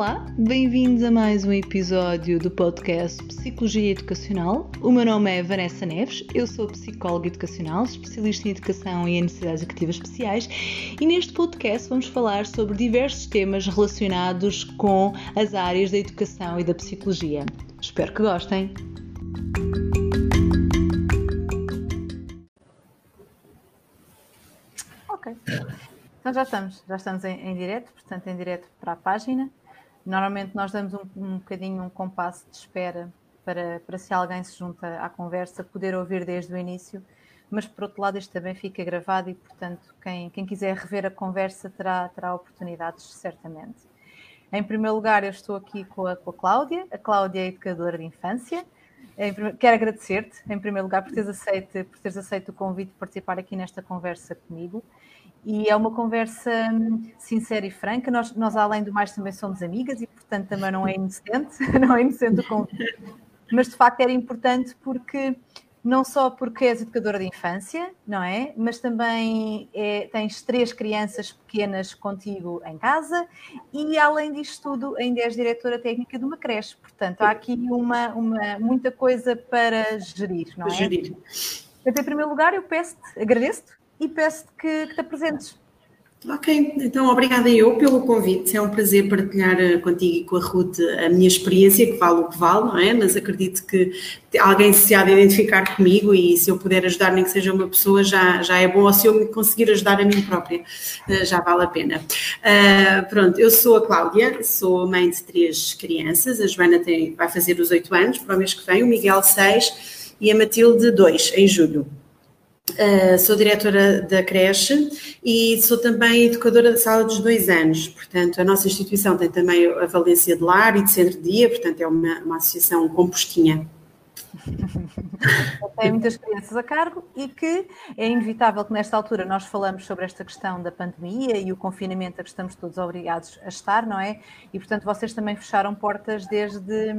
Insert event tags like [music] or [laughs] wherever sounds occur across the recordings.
Olá, bem-vindos a mais um episódio do podcast Psicologia Educacional. O meu nome é Vanessa Neves, eu sou psicóloga educacional, especialista em educação e em necessidades educativas especiais, e neste podcast vamos falar sobre diversos temas relacionados com as áreas da educação e da psicologia. Espero que gostem. Ok. Então já estamos, já estamos em, em direto, portanto em direto para a página. Normalmente nós damos um, um bocadinho um compasso de espera para, para se alguém se junta à conversa, poder ouvir desde o início, mas por outro lado isto também fica gravado e, portanto, quem, quem quiser rever a conversa terá, terá oportunidades, certamente. Em primeiro lugar, eu estou aqui com a, com a Cláudia, a Cláudia é educadora de infância. Quero agradecer-te, em primeiro lugar, por teres, aceito, por teres aceito o convite de participar aqui nesta conversa comigo e é uma conversa hum, sincera e franca. Nós, nós, além do mais, também somos amigas e, portanto, também não é inocente, [laughs] não é inocente o convite. Mas, de facto, era importante porque, não só porque és educadora de infância, não é? Mas também é, tens três crianças pequenas contigo em casa e, além disto tudo, ainda és diretora técnica de uma creche. Portanto, há aqui uma, uma, muita coisa para gerir, não é? Gerir. Então, em primeiro lugar, eu peço-te, agradeço-te e peço-te que, que te apresentes. Ok, então obrigada eu pelo convite. É um prazer partilhar eh, contigo e com a Ruth a minha experiência, que vale o que vale, não é? Mas acredito que alguém se há de identificar comigo e se eu puder ajudar, nem que seja uma pessoa, já, já é bom. Ou se eu me conseguir ajudar a mim própria, eh, já vale a pena. Uh, pronto, eu sou a Cláudia, sou mãe de três crianças. A Joana tem, vai fazer os oito anos para o mês que vem, o Miguel seis e a Matilde dois, em julho. Uh, sou diretora da creche e sou também educadora da sala dos dois anos. Portanto, a nossa instituição tem também a valência de lar e de centro de dia, portanto, é uma, uma associação compostinha. Tem muitas crianças a cargo e que é inevitável que nesta altura nós falamos sobre esta questão da pandemia e o confinamento a que estamos todos obrigados a estar, não é? E portanto vocês também fecharam portas desde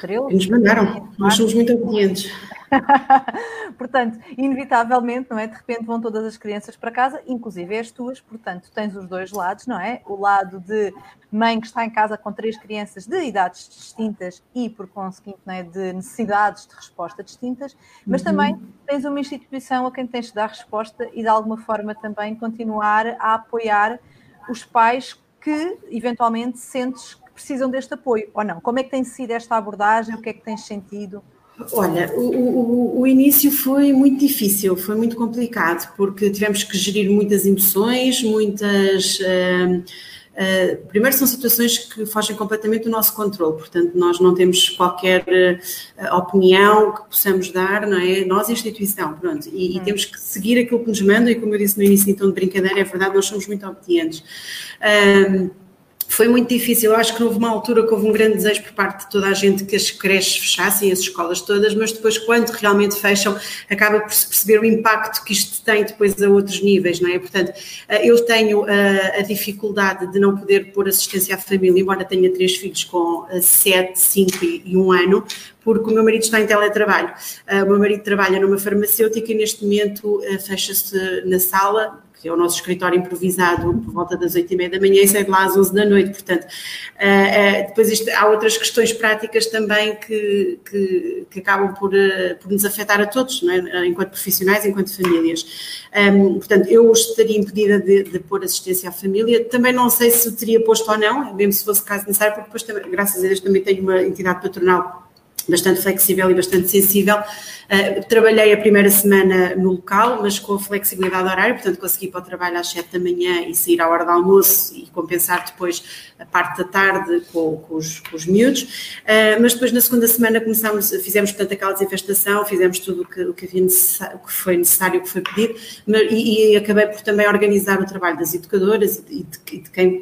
13. Nos mandaram, nós somos muito obedientes. [laughs] portanto, inevitavelmente, não é? De repente vão todas as crianças para casa, inclusive as tuas, portanto, tens os dois lados, não é? O lado de mãe que está em casa com três crianças de idades distintas e, por conseguinte, não é? de necessidades de resposta distintas, mas uhum. também tens uma instituição a quem tens de dar resposta e, de alguma forma, também continuar a apoiar os pais que, eventualmente, sentes precisam deste apoio, ou não? Como é que tem sido esta abordagem? O que é que tens sentido? Olha, o, o, o, início foi muito difícil, foi muito complicado, porque tivemos que gerir muitas emoções, muitas. Uh, uh, primeiro, são situações que fogem completamente do nosso controle, portanto, nós não temos qualquer uh, opinião que possamos dar, não é? Nós, instituição, pronto, e, hum. e, temos que seguir aquilo que nos mandam, e como eu disse no início, então, de brincadeira, é verdade, nós somos muito obedientes foi muito difícil. Eu acho que houve uma altura que houve um grande desejo por parte de toda a gente que as creches fechassem, as escolas todas, mas depois, quando realmente fecham, acaba por se perceber o impacto que isto tem depois a outros níveis, não é? Portanto, eh, eu tenho eh, a dificuldade de não poder pôr assistência à família, embora tenha três filhos com 7, 5 e 1 ano, porque o meu marido está em teletrabalho. O meu marido trabalha numa farmacêutica e neste momento fecha-se na sala, é o nosso escritório improvisado por volta das oito e meia da manhã e sai de lá às onze da noite, portanto, uh, uh, depois isto, há outras questões práticas também que, que, que acabam por, uh, por nos afetar a todos, é? enquanto profissionais, enquanto famílias. Um, portanto, eu estaria impedida de, de pôr assistência à família, também não sei se teria posto ou não, mesmo se fosse caso necessário, porque depois, também, graças a Deus, também tenho uma entidade patronal bastante flexível e bastante sensível. Uh, trabalhei a primeira semana no local, mas com flexibilidade horária, portanto consegui ir para o trabalho às 7 da manhã e sair à hora do almoço e compensar depois a parte da tarde com, com, os, com os miúdos. Uh, mas depois na segunda semana começámos, fizemos portanto aquela desinfestação, fizemos tudo o que, o que, havia o que foi necessário, o que foi pedido, e, e, acabei por também organizar o trabalho das educadoras e de, de quem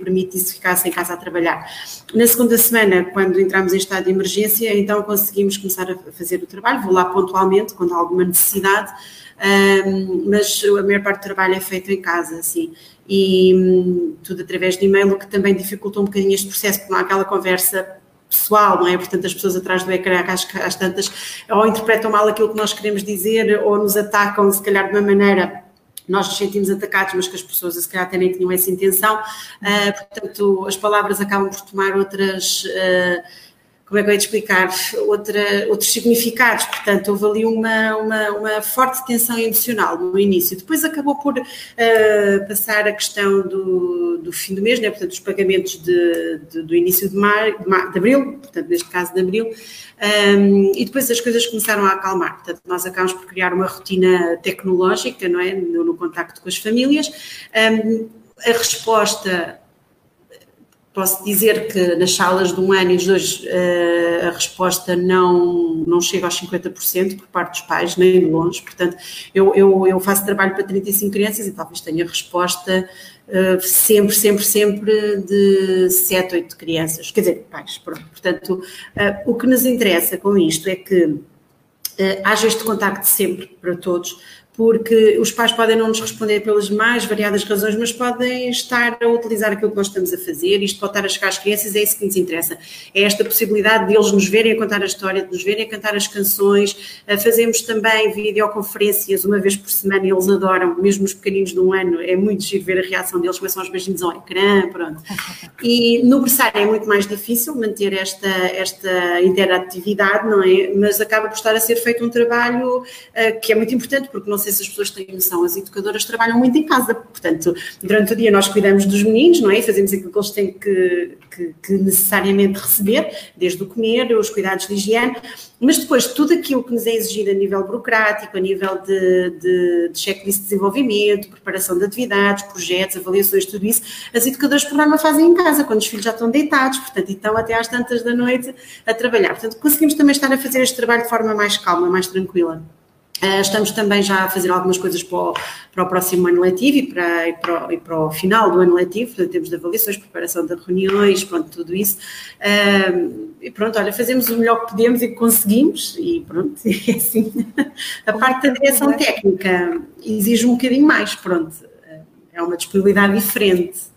ficasse em casa a trabalhar. Na segunda semana, quando entramos em estado de emergência, então consegui conseguimos começar a fazer o trabalho, vou lá pontualmente quando há alguma necessidade, um, mas a maior parte do trabalho é feito em casa, assim, e um, tudo através de e-mail, o que também dificulta um bocadinho este processo, porque não há aquela conversa pessoal, não é? Portanto, as pessoas atrás do ecrã, às, às tantas, ou interpretam mal aquilo que nós queremos dizer, ou nos atacam, se calhar, de uma maneira nós nos sentimos atacados, mas que as pessoas se calhar até nem tinham essa intenção, uh, portanto as palavras acabam por tomar outras, uh, como é que eu ia explicar, Outra, outros significados, portanto houve ali uma, uma, uma, forte tensão emocional no início, depois acabou por uh, passar a questão do, do fim do mês, né? portanto os pagamentos de, de, do início de, mar, de, mar, de abril, portanto neste caso de abril, um, e depois as coisas começaram a acalmar. Portanto, nós acabamos por criar uma rotina tecnológica, não é? No, no contacto com as famílias. Um, a resposta posso dizer que nas salas de um ano e dos dois uh, a resposta não, não chega aos 50% por parte dos pais, nem de longe. Portanto, eu, eu, eu faço trabalho para 35 crianças e talvez tenha resposta uh, sempre, sempre, sempre de 7, 8 crianças, quer dizer, pais. Pronto. Portanto, uh, o que nos interessa com isto é que haja este contacto sempre para todos, porque os pais podem não nos responder pelas mais variadas razões, mas podem estar a utilizar aquilo que nós estamos a fazer, isto pode estar a chegar às crianças, é isso que nos interessa. É esta possibilidade de eles nos verem a contar a história, de nos verem a cantar as canções. Fazemos também videoconferências uma vez por semana, eles adoram, mesmo os pequeninos de um ano, é muito giro ver a reação deles, começam aos beijinhos ao ecrã, pronto. E no berçário é muito mais difícil manter esta, esta interatividade, não é? Mas acaba por estar a ser feito um trabalho uh, que é muito importante, porque não sei se as pessoas têm noção, as educadoras trabalham muito em casa, portanto, durante o dia nós cuidamos dos meninos, não é? Fazemos aquilo que eles têm que, que, que necessariamente receber, desde o comer, os cuidados de higiene, mas depois tudo aquilo que nos é exigido a nível burocrático, a nível de, de, de checklist de desenvolvimento, preparação de atividades, projetos, avaliações, tudo isso, as educadoras por norma fazem em casa, quando os filhos já estão deitados, portanto, então até às tantas da noite a trabalhar. Portanto, conseguimos também estar a fazer este trabalho de forma mais calma, mais tranquila. Uh, estamos também já a fazer algumas coisas para o, para o próximo ano letivo e para, e, para o, e para, o, final do ano letivo, portanto, temos de avaliações, preparação de reuniões, pronto, tudo isso. Uh, e pronto, olha, fazemos o melhor que podemos e que conseguimos, e pronto, [laughs] é assim. A parte da direção técnica exige um bocadinho mais, pronto, é uma disponibilidade diferente.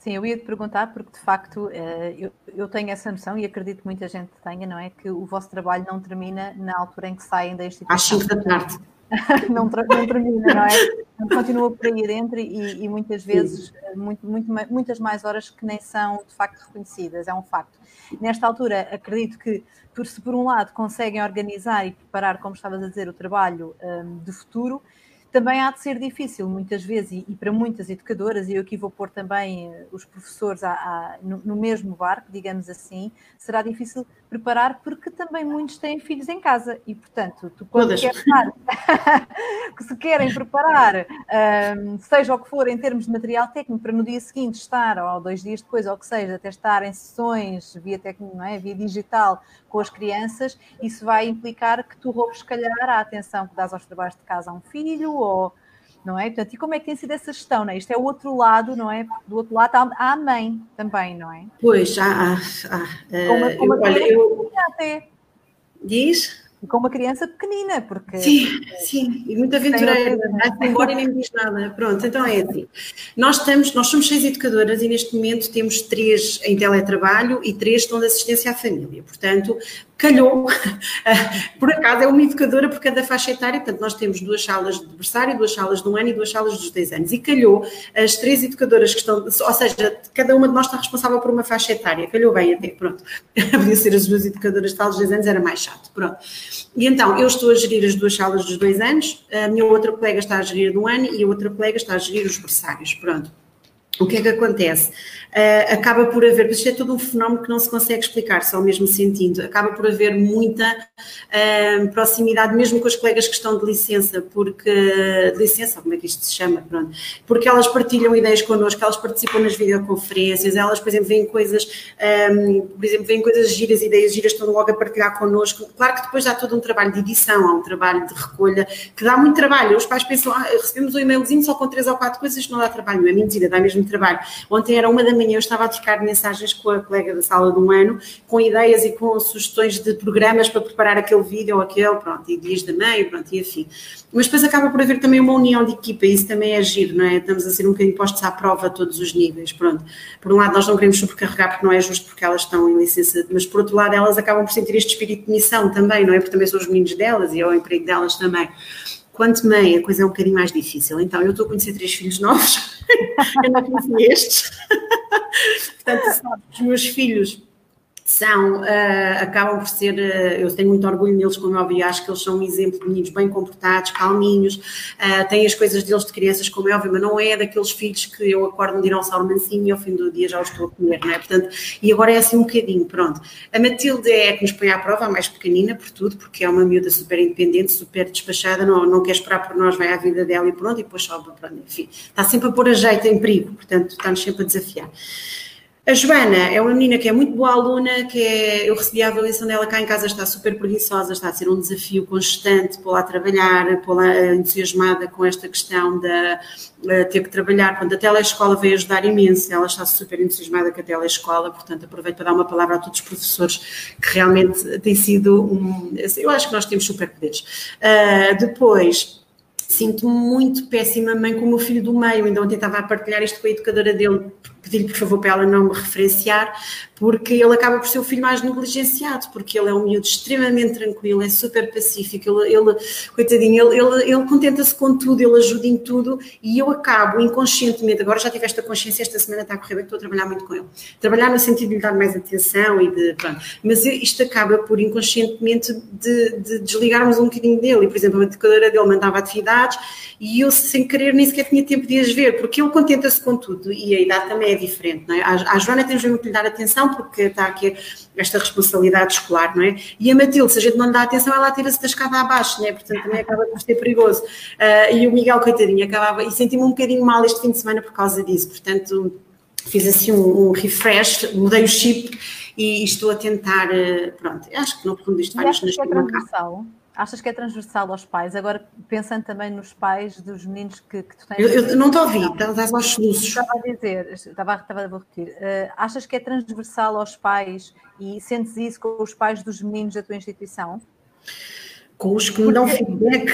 Sim, eu ia te perguntar, porque de facto eh, eu, eu tenho essa noção e acredito que muita gente tenha, não é? Que o vosso trabalho não termina na altura em que saem da instituição. Às 5 da tarde. [laughs] não, não, termina, não é? Continua por aí dentro e, e muitas vezes muito, muito, muitas mais horas que nem são de facto reconhecidas, é um facto. Nesta altura, acredito que por, se por um lado conseguem organizar e preparar, como estavas a dizer, o trabalho um, de futuro, também há de ser difícil, muitas vezes, e, e para muitas educadoras, e eu aqui vou pôr também uh, os professores a, a, no, no, mesmo barco, digamos assim, será difícil preparar, porque também muitos têm filhos em casa, e portanto, tu quando queres [laughs] que se querem preparar, um, seja o que for em termos de material técnico, para no dia seguinte estar, ou dois dias depois, ou o que seja, até estar em sessões via técnico, é? via digital com as crianças, isso vai implicar que tu roubes, se calhar, a atenção que dás aos trabalhos de casa a um filho, ou não é? Portanto, e como é que tem sido essa gestão, não é? Isto é o outro lado, não é? Do outro lado há a mãe também, não é? Pois, há, há, há como, como eu, olha, eu... até. Diz? E com uma criança pequenina, porque. Sim, sim, e muito aventureira, vai-se embora e nem diz nada. Pronto, então é assim. Nós, estamos, nós somos seis educadoras e neste momento temos três em teletrabalho e três estão de assistência à família. Portanto, calhou, [laughs] por acaso é uma educadora por cada faixa etária, portanto nós temos duas salas de berçário, duas salas de um ano e duas salas dos 10 anos, e calhou as três educadoras que estão, ou seja, cada uma de nós está responsável por uma faixa etária, calhou bem até, pronto, [laughs] podia ser as duas educadoras de dos 10 anos, era mais chato, pronto. E então, eu estou a gerir as duas salas dos dois anos, a minha outra colega está a gerir do ano e a outra colega está a gerir os berçários, pronto. O que é que acontece? Uh, acaba por haver, isto é todo um fenómeno que não se consegue explicar, só mesmo sentindo, acaba por haver muita uh, proximidade, mesmo com as colegas que estão de licença, porque, de licença, como é que isto se chama, pronto, porque elas partilham ideias connosco, elas participam nas videoconferências, elas, por exemplo, veem coisas, um, ehm, por exemplo, veem coisas giras, ideias giras, estão logo a partilhar connosco, claro que depois há todo um trabalho de edição, há um trabalho de recolha, que dá muito trabalho, os pais pensam, ah, recebemos um e-mailzinho só com três ou quatro coisas, não dá trabalho, não é mentira, dá mesmo trabalho. Ontem era uma da manhã, eu estava a trocar mensagens com a colega da sala um ano, com ideias e com sugestões de programas para preparar aquele vídeo ou aquele, pronto, e dias da mãe, pronto, e afim. Mas depois acaba por haver também uma união de equipa, e isso também é giro, não é? Estamos a ser um bocadinho postos à prova a todos os níveis, pronto. Por um lado, nós não queremos sobrecarregar porque não é justo porque elas estão em licença, mas por outro lado, elas acabam por sentir este espírito de missão também, não é? Porque também são os meninos delas e é o emprego delas também. Quanto mãe, a coisa é um bocadinho mais difícil. Então, eu estou a conhecer três filhos novos, [laughs] eu não conheci estes. [laughs] Portanto, sabe, os meus filhos são, uh, acabam por ser, uh, eu tenho muito orgulho neles, como é óbvio, acho que eles são um exemplo de meninos bem comportados, calminhos, uh, têm as coisas deles de crianças, como é óbvio, mas não é daqueles filhos que eu acordo um dinossauro mansinho e ao fim do dia já os estou a comer, não é? Portanto, e agora é assim um bocadinho, pronto. A Matilde é que nos põe à prova, a mais pequenina, por tudo, porque é uma miúda super independente, super despachada, não, não quer esperar por nós, vai à vida dela e pronto, e depois sobe, pronto, enfim, está sempre a pôr a jeito em perigo, portanto, está-nos sempre a desafiar. A Joana é uma menina que é muito boa aluna, que é, eu recebi a avaliação dela cá em casa, está super preguiçosa, está a ser um desafio constante pô-la a trabalhar, pô-la entusiasmada com esta questão de ter que trabalhar. Quando a telescola veio ajudar imenso, ela está super entusiasmada com a telescola, portanto aproveito para dar uma palavra a todos os professores, que realmente tem sido um... Eu acho que nós temos superpoderes. Uh, depois sinto-me muito péssima mãe com o meu filho do meio. Ainda ontem estava a partilhar isto com a educadora dele, pedi-lhe por favor para ela não me referenciar, porque ele acaba por ser o filho mais negligenciado, porque ele é um miúdo extremamente tranquilo, é super pacífico, ele, ele coitadinho, ele, ele, ele contenta-se com tudo, ele ajuda em tudo e eu acabo inconscientemente, agora já tive esta consciência, esta semana está a correr bem, estou a trabalhar muito com ele. Trabalhar no sentido de lhe dar mais atenção e de, pronto, mas isto acaba por inconscientemente de, de desligarmos um bocadinho dele, e por exemplo a educadora dele mandava atividades e eu sem querer nem sequer tinha tempo de as ver, porque ele contenta-se com tudo e a idade também é diferente, não é? À, Joana temos mesmo que lhe dar atenção porque está aqui esta responsabilidade escolar, não é? E a Matilde, se a gente não lhe dá atenção, ela tira-se da escada abaixo, não é? Portanto também acaba por ser perigoso. Uh, e o Miguel, coitadinho, acabava, e senti-me um bocadinho mal este fim de semana por causa disso, portanto fiz assim um, um refresh, mudei o chip e estou a tentar, uh, pronto, acho que no fundo isto vai-nos nascer uma casa. Achas que é transversal aos pais? Agora, pensando também nos pais dos meninos que, que tu tens. Eu, eu não te ouvi, estás aos soluços. Estava a dizer, estava, estava a repetir. Uh, achas que é transversal aos pais e sentes isso com os pais dos meninos da tua instituição? Com os que me dão feedback.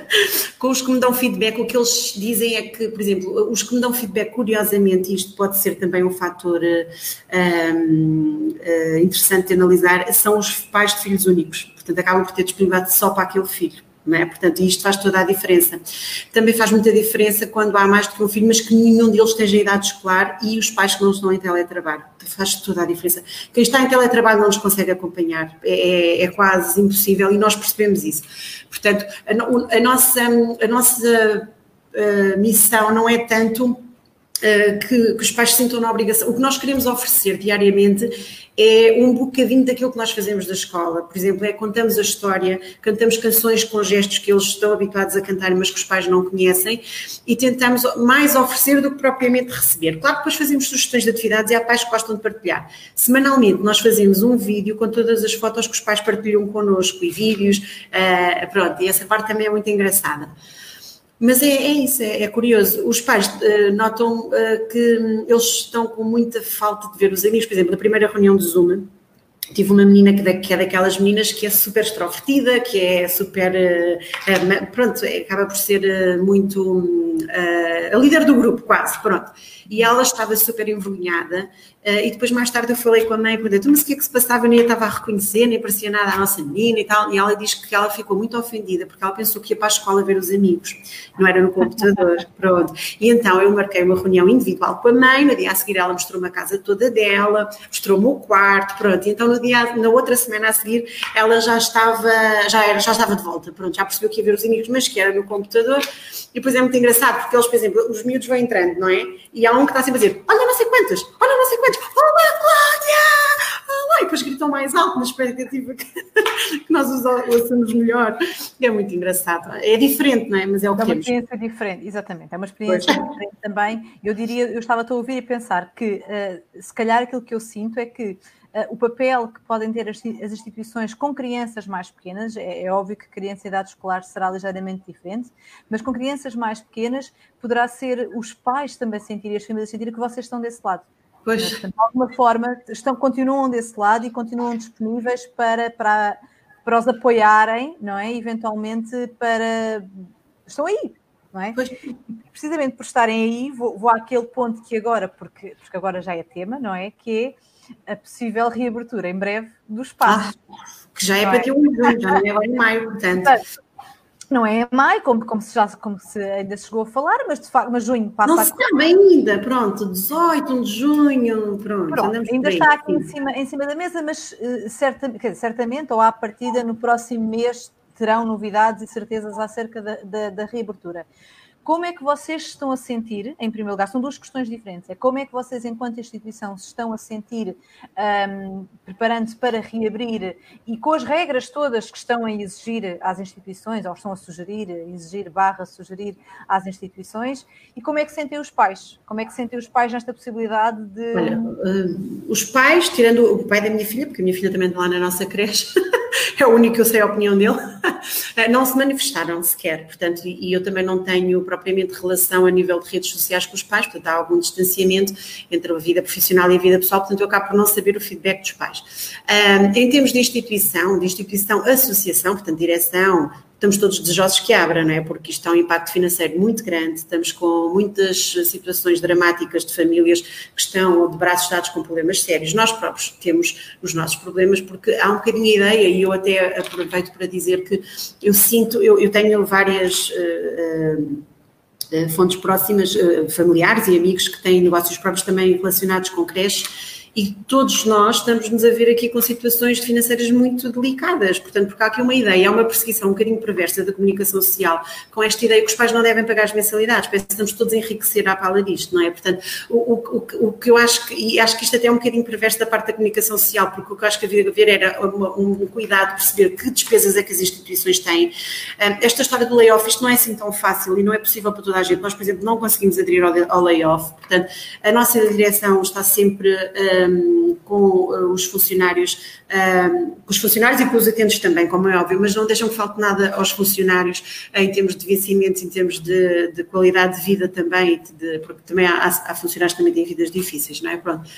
[laughs] com os que me dão feedback, o que eles dizem é que, por exemplo, os que me dão feedback, curiosamente, isto pode ser também um fator um, uh, interessante de analisar, são os pais de filhos únicos. Portanto, acabam por ter disponibilidade só para aquele filho. Não é? Portanto, isto faz toda a diferença. Também faz muita diferença quando há mais do que um filho, mas que nenhum deles esteja em idade escolar e os pais que não estão em teletrabalho. Faz toda a diferença. Quem está em teletrabalho não nos consegue acompanhar, é, é, é quase impossível e nós percebemos isso. Portanto, a, a nossa, a nossa a missão não é tanto eh, que, que, os pais se sintam na obrigação. O que nós queremos oferecer diariamente é um bocadinho daquilo que nós fazemos da escola. Por exemplo, é contamos a história, cantamos canções com gestos que eles estão habituados a cantar, mas que os pais não conhecem, e tentamos mais oferecer do que propriamente receber. Claro que depois fazemos sugestões de atividades e há pais que gostam de partilhar. Semanalmente nós fazemos um vídeo com todas as fotos que os pais partilham connosco e vídeos, uh, pronto, e essa parte também é muito engraçada. Mas é, é isso, é, é, curioso. Os pais uh, notam uh, que eles estão com muita falta de ver os amigos. Por exemplo, na primeira reunião do Zoom, tive uma menina que, que, é daquelas meninas que é super extrovertida, que é super. Uh, pronto, acaba por ser muito. a líder do grupo, quase, pronto. E ela estava super envergonhada Uh, e depois, mais tarde, eu falei com a mãe, perguntei, mas o que é que se passava? Eu nem estava a reconhecer, nem parecia nada a nossa menina e tal. E ela diz que ela ficou muito ofendida, porque ela pensou que ia para a escola ver os amigos, não era no computador. [laughs] Pronto. E então eu marquei uma reunião individual com a mãe, no dia a seguir ela mostrou-me a casa toda dela, mostrou-me o quarto, pronto. E então no dia, na outra semana a seguir, ela já estava, já, era, já estava de volta, pronto, já percebeu que ia ver os amigos, mas que era no computador. E depois é muito engraçado, porque eles, por exemplo, os miúdos vão entrando, não é? E há um que está sempre a dizer, olha não sei quantas, olha não sei quantas, olá Cláudia! Olá! E depois gritam mais alto na expectativa que, que nós os ouçamos melhor. É muito engraçado. É diferente, não é? Mas é o que É uma experiência diferente, exatamente. É uma experiência pois. diferente também. Eu diria, eu estava a ouvir e pensar que uh, se calhar aquilo que eu sinto é que Uh, o papel que podem ter as, as, instituições com crianças mais pequenas, é, é, óbvio que criança em idade escolar será ligeiramente diferente, mas com crianças mais pequenas poderá ser os pais também sentirem, as famílias sentirem que vocês estão desse lado. Pois. De alguma forma, estão, continuam desse lado e continuam disponíveis para, para, para os apoiarem, não é? Eventualmente para. Estão aí, não é? Pois. Precisamente por estarem aí, vou, vou àquele ponto que agora, porque, porque agora já é tema, não é? Que é a possível reabertura em breve dos espaços. Ah, que já é para ter um já não é em maio, portanto. Não é maio, como, como, se já, como se ainda chegou a falar, mas de facto, mas junho passa Não se sabe ainda, pronto, 18 de junho, pronto. pronto ainda está aqui em cima, em cima da mesa, mas uh, certa, dizer, certamente, ou à partida, no próximo mês terão novidades e certezas acerca da, da, da reabertura. Como é que vocês estão a sentir, em primeiro lugar, são duas questões diferentes. É como é que vocês, enquanto instituição, se estão a sentir um, preparando-se para reabrir e com as regras todas que estão a exigir às instituições, ou estão a sugerir, exigir barra sugerir às instituições, e como é que sentem os pais? Como é que sentem os pais nesta possibilidade de. Olha, uh, os pais, tirando o pai da minha filha, porque a minha filha também está lá na nossa creche, [laughs] [laughs] é o único que eu sei a opinião dele, [laughs] não se manifestaram sequer, portanto, e eu também não tenho propriamente relação a nível de redes sociais com os pais, portanto há algum distanciamento entre a vida profissional e a vida pessoal, portanto eu acabo por não saber o feedback dos pais. Em termos de instituição, de instituição, associação, portanto direção, estamos todos desejosos que abra, não é? Porque isto tem um impacto financeiro muito grande, estamos com muitas situações dramáticas de famílias que estão de braços dados com problemas sérios. Nós próprios temos os nossos problemas, porque há um bocadinho a ideia, e eu até aproveito para dizer que eu sinto, eu, eu tenho várias. Uh, uh, fontes próximas, familiares e amigos que têm negócios próprios também relacionados com creches e todos nós estamos-nos a ver aqui com situações financeiras muito delicadas, portanto, porque há aqui uma ideia, há uma perseguição um bocadinho perversa da comunicação social, com esta ideia que os pais não devem pagar as mensalidades, parece que estamos todos a enriquecer à pala disto, não é? Portanto, o, o, o, que eu acho que, e acho que isto até é um bocadinho perverso da parte da comunicação social, porque o que eu acho que havia de haver era uma, um cuidado de perceber que despesas é que as instituições têm. Esta história do layoff, isto não é assim tão fácil e não é possível para toda a gente. Nós, por exemplo, não conseguimos aderir ao, ao layoff, portanto, a nossa direção está sempre um, com uh, os funcionários, um, com os funcionários e com os atendentes também, como é óbvio, mas não deixam que falte nada aos funcionários em termos de vencimentos, em termos de, de qualidade de vida também, de, porque também há, há, funcionários que também têm vidas difíceis, não é? Pronto.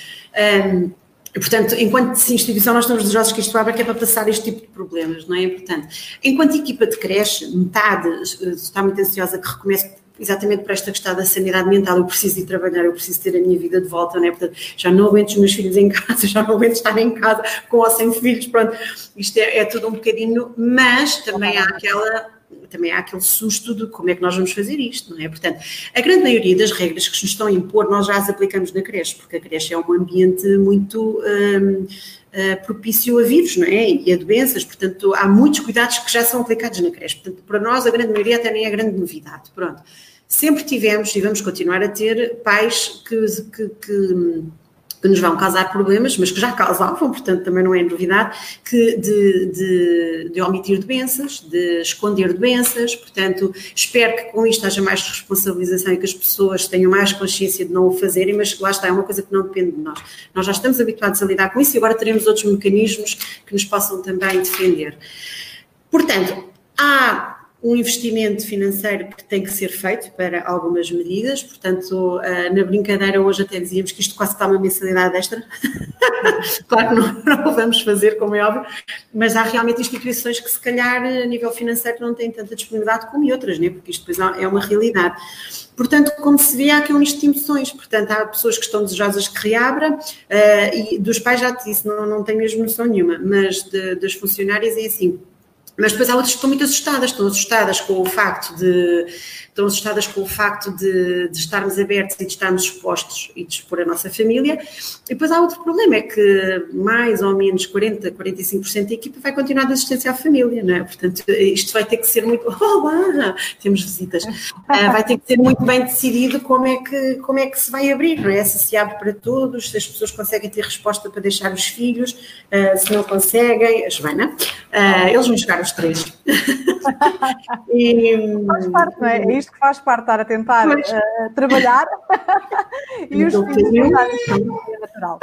Um, Portanto, enquanto instituição, nós estamos desejosos que isto abra, que é para passar este tipo de problemas, não é? Portanto, enquanto equipa de creche, metade uh, está muito ansiosa que recomece exatamente para esta questão da sanidade mental, eu preciso ir trabalhar, eu preciso ter a minha vida de volta, né? Portanto, já não aguento os meus filhos em casa, [laughs] já não aguento estar em casa com ou sem filhos, pronto, isto é, é tudo um bocadinho, mas também há aquela também há aquele susto de como é que nós vamos fazer isto, não é? Portanto, a grande maioria das regras que nos estão a impor, nós já as aplicamos na creche, porque a creche é um ambiente muito um, uh, propício a vírus, não é? E a doenças, portanto, há muitos cuidados que já são aplicados na creche. Portanto, para nós, a grande maioria até nem é grande novidade. Pronto. Sempre tivemos e vamos continuar a ter pais que, que, que que nos vão causar problemas, mas que já causavam, portanto também não é novidade, que de, de, de, omitir doenças, de esconder doenças, portanto espero que com isto haja mais responsabilização e que as pessoas tenham mais consciência de não o fazerem, mas lá está, é uma coisa que não depende de nós. Nós já estamos habituados a lidar com isso e agora teremos outros mecanismos que nos possam também defender. Portanto, há um investimento financeiro que tem que ser feito para algumas medidas, portanto, ah, na brincadeira hoje até dizíamos que isto quase está uma mensalidade extra, [laughs] claro que não, não vamos fazer, como é óbvio, mas há realmente instituições que se calhar a nível financeiro não têm tanta disponibilidade como outras, né? porque isto depois é uma realidade. Portanto, como se vê, há aqui um de emoções. Portanto, há pessoas que estão desejosas que reabra, uh, e dos pais já te disse, não, não tenho mesmo noção nenhuma, mas de, das funcionárias é assim, mas depois há outras que estão muito assustadas, estão assustadas com o facto de estão assustadas com o facto de, de, estarmos abertos e de estarmos expostos e de expor a nossa família. E depois há outro problema, é que mais ou menos 40, 45% da equipa vai continuar de assistência à família, não é? Portanto, isto vai ter que ser muito. [laughs] Olá! Temos visitas. Uh, vai ter que ser muito bem decidido como é, que, como é que se vai abrir, não é? Se se abre para todos, se as pessoas conseguem ter resposta para deixar os filhos, uh, se não conseguem, a Joana, uh, eles vão jogar os três. [laughs] e, faz parte, não é? Isto que faz parte, estar a tentar uh, trabalhar [laughs] e os filhos tentarem natural.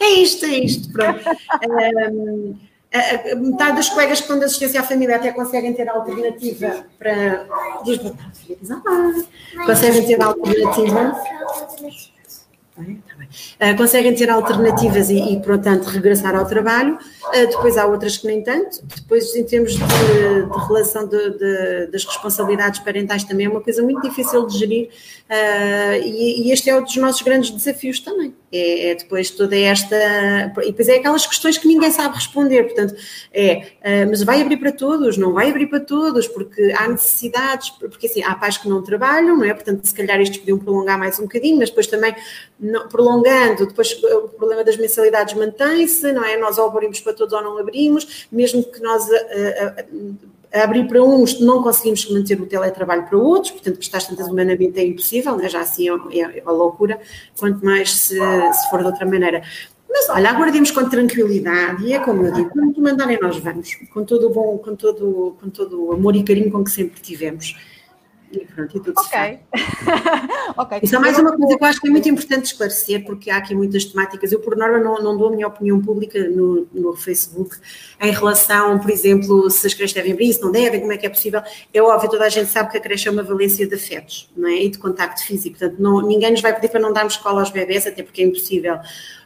É isto, é isto, pronto. um, a, a, metade das colegas que estão de assistência à família até conseguem ter alternativa para. Diz boa tarde, filha, diz Conseguem ter alternativa. Uh, conseguem ter alternativas e, e, portanto, regressar ao trabalho. Uh, depois há outras que nem tanto. Depois, em termos de, de relação de, de, das responsabilidades parentais, também é uma coisa muito difícil de gerir. Uh, e, e, este é um dos nossos grandes desafios também. É, é, depois toda esta. E depois é aquelas questões que ninguém sabe responder. Portanto, é, uh, mas vai abrir para todos, não vai abrir para todos, porque há necessidades, porque assim, há pais que não trabalham, não é? Portanto, se calhar estes podiam prolongar mais um bocadinho, mas depois também, não, prolongando, depois o problema das mensalidades mantém-se, não é? Nós ou abrimos para todos ou não abrimos, mesmo que nós. Uh, uh, abrir para uns, não conseguimos manter o teletrabalho para outros, portanto, prestar tantas humanamente é impossível, né? já assim é, é, uma loucura, quanto mais se, se for de outra maneira. Mas olha, aguardemos com tranquilidade e é como eu digo, quando mandarem nós vamos, com todo o bom, com todo, com todo o amor e carinho com que sempre tivemos. [laughs] E pronto, e tudo Ok. okay. Isso é mais uma coisa que eu acho que é muito importante esclarecer, porque há aqui muitas temáticas. Eu, por norma, não, não dou a minha opinião pública no, no Facebook em relação, por exemplo, se as creches devem abrir, se não devem, como é que é possível. É óbvio, toda a gente sabe que a creche é uma valência de afetos não é? e de contacto físico. Portanto, não, ninguém nos vai pedir para não darmos escola aos bebés, até porque é impossível.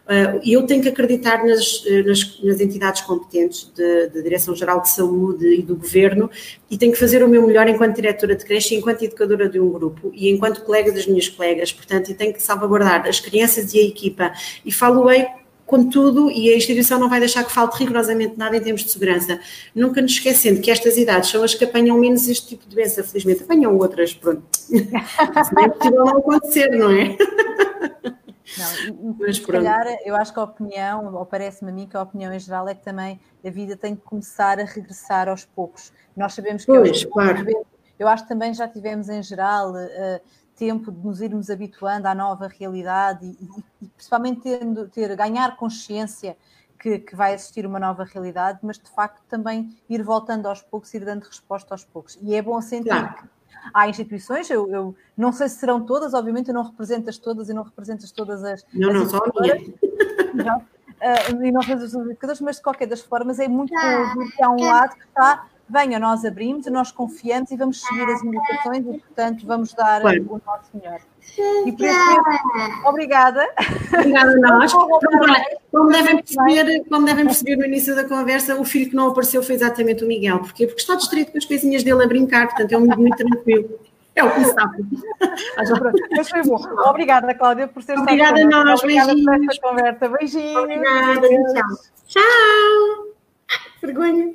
Uh, e eu tenho que acreditar nas, nas, nas entidades competentes da Direção-Geral de Saúde e do Governo e tenho que fazer o meu melhor enquanto diretora de creche, enquanto educadora de um grupo e enquanto colega das minhas colegas. Portanto, tenho que salvaguardar as crianças e a equipa. E falo-ei Contudo, e a instituição não vai deixar que falte rigorosamente nada em termos de segurança, nunca nos esquecendo que estas idades são as que apanham menos este tipo de doença, felizmente. Apanham outras, pronto. É possível não acontecer, não é? [laughs] Não, Mas se calhar eu acho que a opinião, ou parece-me a mim que a opinião em geral é que também a vida tem que começar a regressar aos poucos. Nós sabemos que pois, claro. eu acho que também já tivemos em geral uh, tempo de nos irmos habituando à nova realidade e, e, e principalmente tendo, ter, ganhar consciência que, que, vai existir uma nova realidade, mas de facto também ir voltando aos poucos, ir dando resposta aos poucos. E é bom sentir claro. que há instituições, eu, eu, não sei se serão todas, obviamente eu não represento as todas e não representas todas as. Não, as não, só a minha. [laughs] Não, uh, e não represento os educadores, mas de qualquer das formas é muito bom que há um lado que está. Venha, nós abrimos e nós confiamos e vamos seguir as indicações e, portanto, vamos dar claro. o nosso melhor. E por isso, obrigada. Obrigada a nós. Como devem, perceber, como devem perceber no início da conversa, o filho que não apareceu foi exatamente o Miguel. Porquê? Porque está distraído com as coisinhas dele a brincar, portanto é um muito tranquilo. É o que sabe. [laughs] Mas foi bom. Obrigada, Cláudia, por ser Obrigada a nós. Obrigada beijinhos. por esta conversa. Beijinhos. Obrigada, tchau. Tchau. Vergonha.